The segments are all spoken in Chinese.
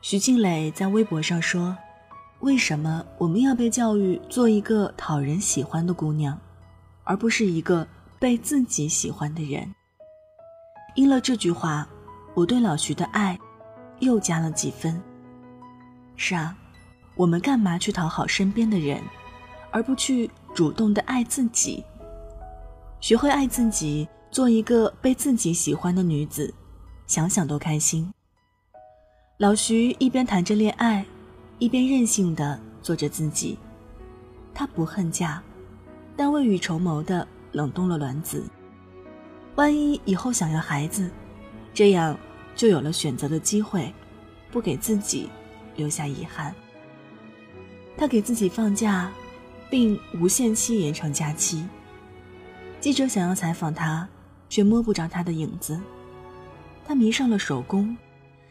徐静蕾在微博上说：“为什么我们要被教育做一个讨人喜欢的姑娘，而不是一个被自己喜欢的人？”应了这句话，我对老徐的爱又加了几分。是啊，我们干嘛去讨好身边的人，而不去主动的爱自己？学会爱自己，做一个被自己喜欢的女子，想想都开心。老徐一边谈着恋爱，一边任性的做着自己。他不恨嫁，但未雨绸缪的冷冻了卵子。万一以后想要孩子，这样就有了选择的机会，不给自己留下遗憾。他给自己放假，并无限期延长假期。记者想要采访他，却摸不着他的影子。他迷上了手工。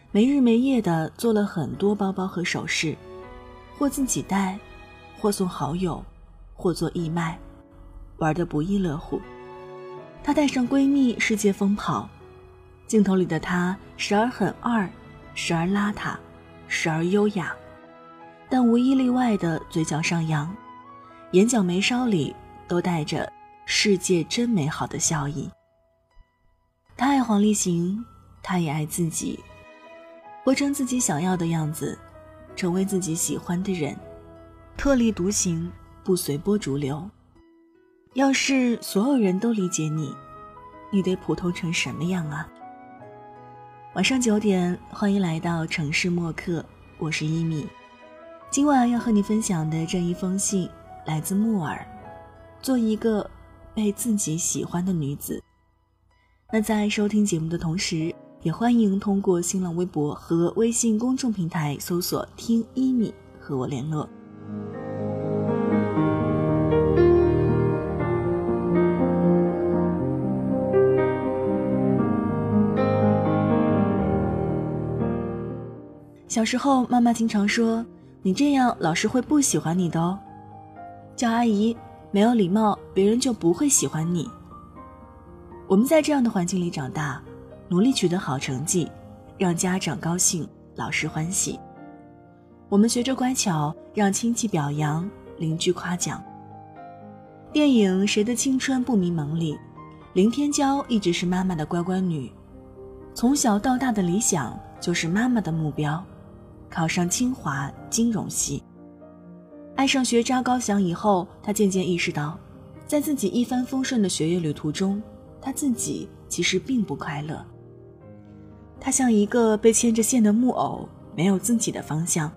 没日没夜的做了很多包包和首饰，或自己戴，或送好友，或做义卖，玩得不亦乐乎。她带上闺蜜世界疯跑，镜头里的她时而很二，时而邋遢，时而优雅，但无一例外的嘴角上扬，眼角眉梢里都带着“世界真美好”的笑意。他爱黄立行，他也爱自己。活成自己想要的样子，成为自己喜欢的人，特立独行，不随波逐流。要是所有人都理解你，你得普通成什么样啊？晚上九点，欢迎来到城市默客，我是一米。今晚要和你分享的这一封信来自木耳。做一个被自己喜欢的女子。那在收听节目的同时。也欢迎通过新浪微博和微信公众平台搜索“听一米”和我联络。小时候，妈妈经常说：“你这样，老师会不喜欢你的哦。”叫阿姨没有礼貌，别人就不会喜欢你。我们在这样的环境里长大。努力取得好成绩，让家长高兴，老师欢喜。我们学着乖巧，让亲戚表扬，邻居夸奖。电影《谁的青春不迷茫》里，林天骄一直是妈妈的乖乖女，从小到大的理想就是妈妈的目标，考上清华金融系。爱上学渣高翔以后，他渐渐意识到，在自己一帆风顺的学业旅途中，他自己其实并不快乐。他像一个被牵着线的木偶，没有自己的方向。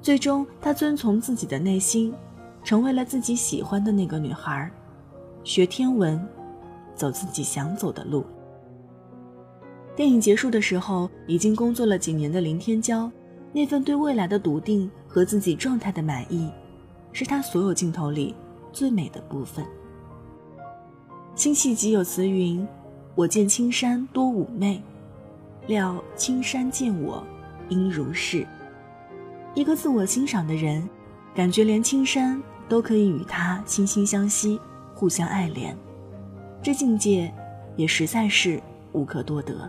最终，他遵从自己的内心，成为了自己喜欢的那个女孩，学天文，走自己想走的路。电影结束的时候，已经工作了几年的林天骄，那份对未来的笃定和自己状态的满意，是他所有镜头里最美的部分。辛弃疾有词云：“我见青山多妩媚。”料青山见我，应如是。一个自我欣赏的人，感觉连青山都可以与他惺惺相惜，互相爱怜，这境界也实在是无可多得。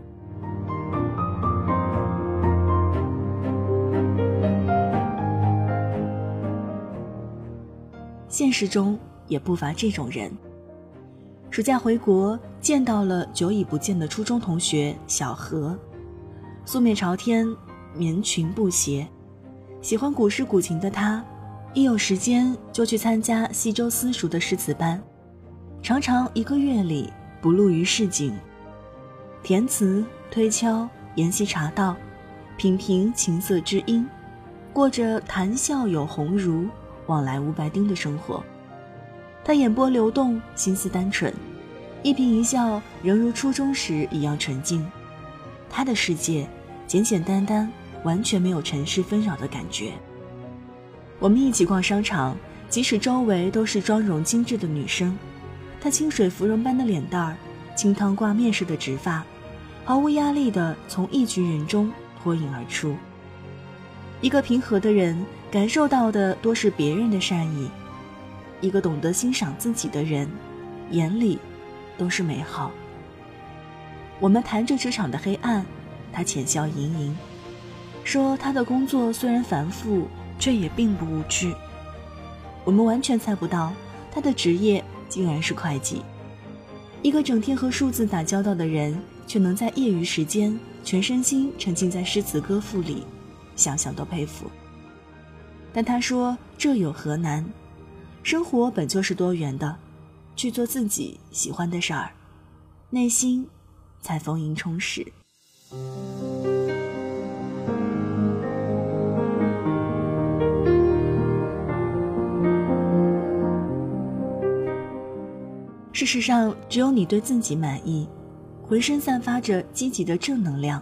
现实中也不乏这种人。暑假回国，见到了久已不见的初中同学小何。素面朝天，棉裙布鞋，喜欢古诗古琴的他，一有时间就去参加西周私塾的诗词班，常常一个月里不露于市井，填词、推敲、研习茶道，品评琴瑟之音，过着谈笑有鸿儒，往来无白丁的生活。他眼波流动，心思单纯，一颦一笑仍如初中时一样纯净。他的世界。简简单单，完全没有尘世纷扰的感觉。我们一起逛商场，即使周围都是妆容精致的女生，她清水芙蓉般的脸蛋儿，清汤挂面似的直发，毫无压力地从一群人中脱颖而出。一个平和的人，感受到的多是别人的善意。一个懂得欣赏自己的人，眼里都是美好。我们谈着职场的黑暗，他浅笑盈盈，说他的工作虽然繁复，却也并不无趣。我们完全猜不到他的职业竟然是会计。一个整天和数字打交道的人，却能在业余时间全身心沉浸在诗词歌赋里，想想都佩服。但他说：“这有何难？生活本就是多元的，去做自己喜欢的事儿，内心才丰盈充实。”事实上，只有你对自己满意，浑身散发着积极的正能量，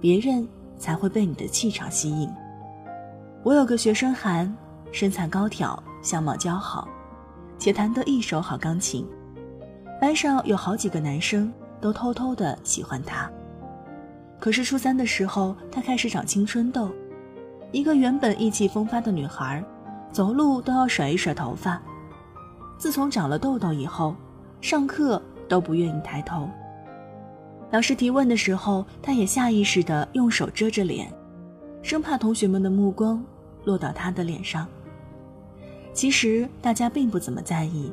别人才会被你的气场吸引。我有个学生韩，身材高挑，相貌姣好，且弹得一手好钢琴。班上有好几个男生都偷偷的喜欢他。可是初三的时候，他开始长青春痘，一个原本意气风发的女孩，走路都要甩一甩头发。自从长了痘痘以后，上课都不愿意抬头。老师提问的时候，他也下意识的用手遮着脸。生怕同学们的目光落到他的脸上。其实大家并不怎么在意，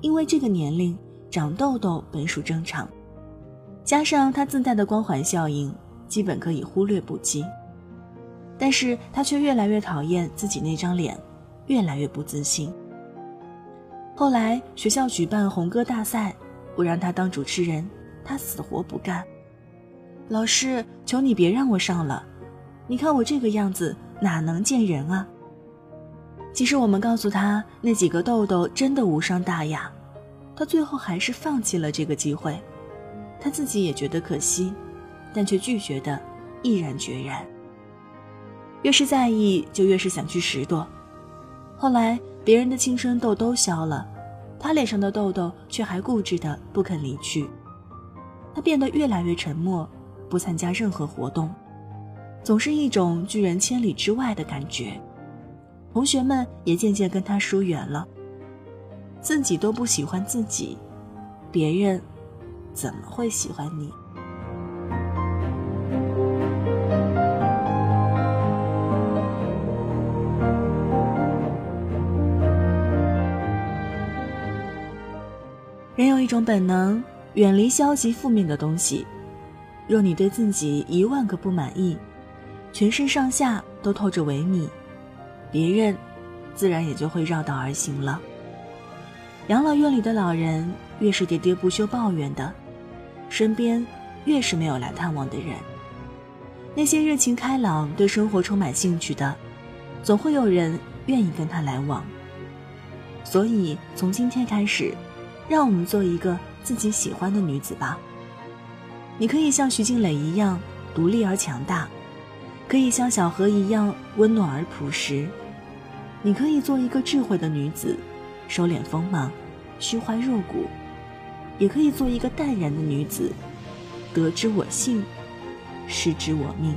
因为这个年龄长痘痘本属正常，加上他自带的光环效应，基本可以忽略不计。但是他却越来越讨厌自己那张脸，越来越不自信。后来学校举办红歌大赛，不让他当主持人，他死活不干。老师，求你别让我上了。你看我这个样子哪能见人啊？其实我们告诉他那几个痘痘真的无伤大雅，他最后还是放弃了这个机会。他自己也觉得可惜，但却拒绝的毅然决然。越是在意，就越是想去拾掇。后来别人的青春痘都消了，他脸上的痘痘却还固执的不肯离去。他变得越来越沉默，不参加任何活动。总是一种拒人千里之外的感觉，同学们也渐渐跟他疏远了。自己都不喜欢自己，别人怎么会喜欢你？人有一种本能，远离消极负面的东西。若你对自己一万个不满意，全身上下都透着萎靡，别人自然也就会绕道而行了。养老院里的老人越是喋喋不休抱怨的，身边越是没有来探望的人。那些热情开朗、对生活充满兴趣的，总会有人愿意跟他来往。所以从今天开始，让我们做一个自己喜欢的女子吧。你可以像徐静蕾一样独立而强大。可以像小河一样温暖而朴实，你可以做一个智慧的女子，收敛锋芒，虚怀若谷；也可以做一个淡然的女子，得之我幸，失之我命。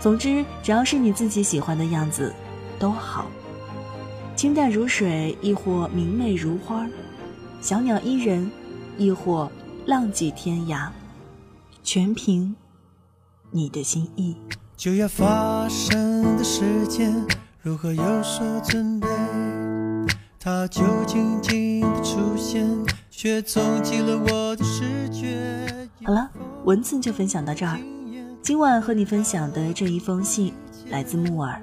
总之，只要是你自己喜欢的样子，都好。清淡如水，亦或明媚如花；小鸟依人，亦或浪迹天涯，全凭。你的心意。就要发生的时间如何有所准备？它就静静的出现却冲击了我的视觉。好了文字就分享到这儿。今晚和你分享的这一封信来自木耳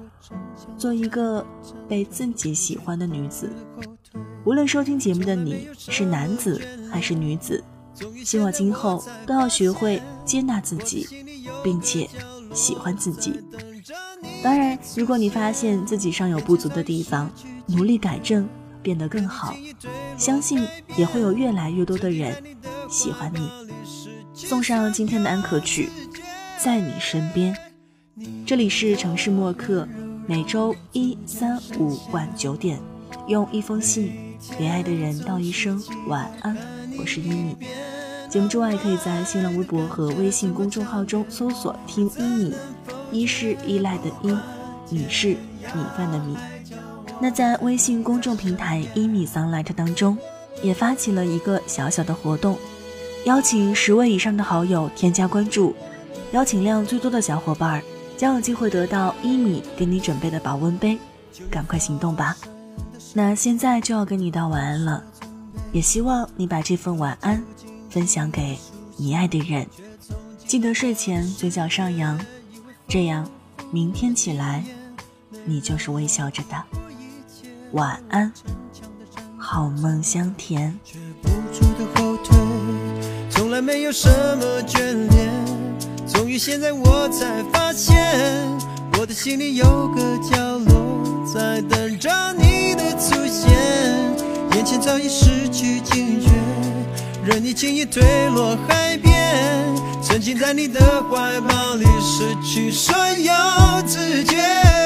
做一个被自己喜欢的女子无论收听节目的你是男子还是女子希望今后都要学会接纳自己并且喜欢自己。当然，如果你发现自己尚有不足的地方，努力改正，变得更好，相信也会有越来越多的人喜欢你。送上今天的安可曲，在你身边。这里是城市默客，每周一、三、五晚九点，用一封信给爱的人道一声晚安。我是依米。节目之外，可以在新浪微博和微信公众号中搜索“听依米”，依是依赖的依，米是米饭的米。那在微信公众平台一米 sunlight 当中，也发起了一个小小的活动，邀请十位以上的好友添加关注，邀请量最多的小伙伴将有机会得到一米给你准备的保温杯，赶快行动吧！那现在就要跟你道晚安了，也希望你把这份晚安分享给你爱的人，记得睡前嘴角上扬，这样明天起来你就是微笑着的。晚安，好梦香甜。从来没有什么眷恋，终于现在我才发现，我的心里有个角落在等着你的出现。眼前早已失去警觉，任你轻易坠落海边，沉浸在你的怀抱里，失去所有知觉。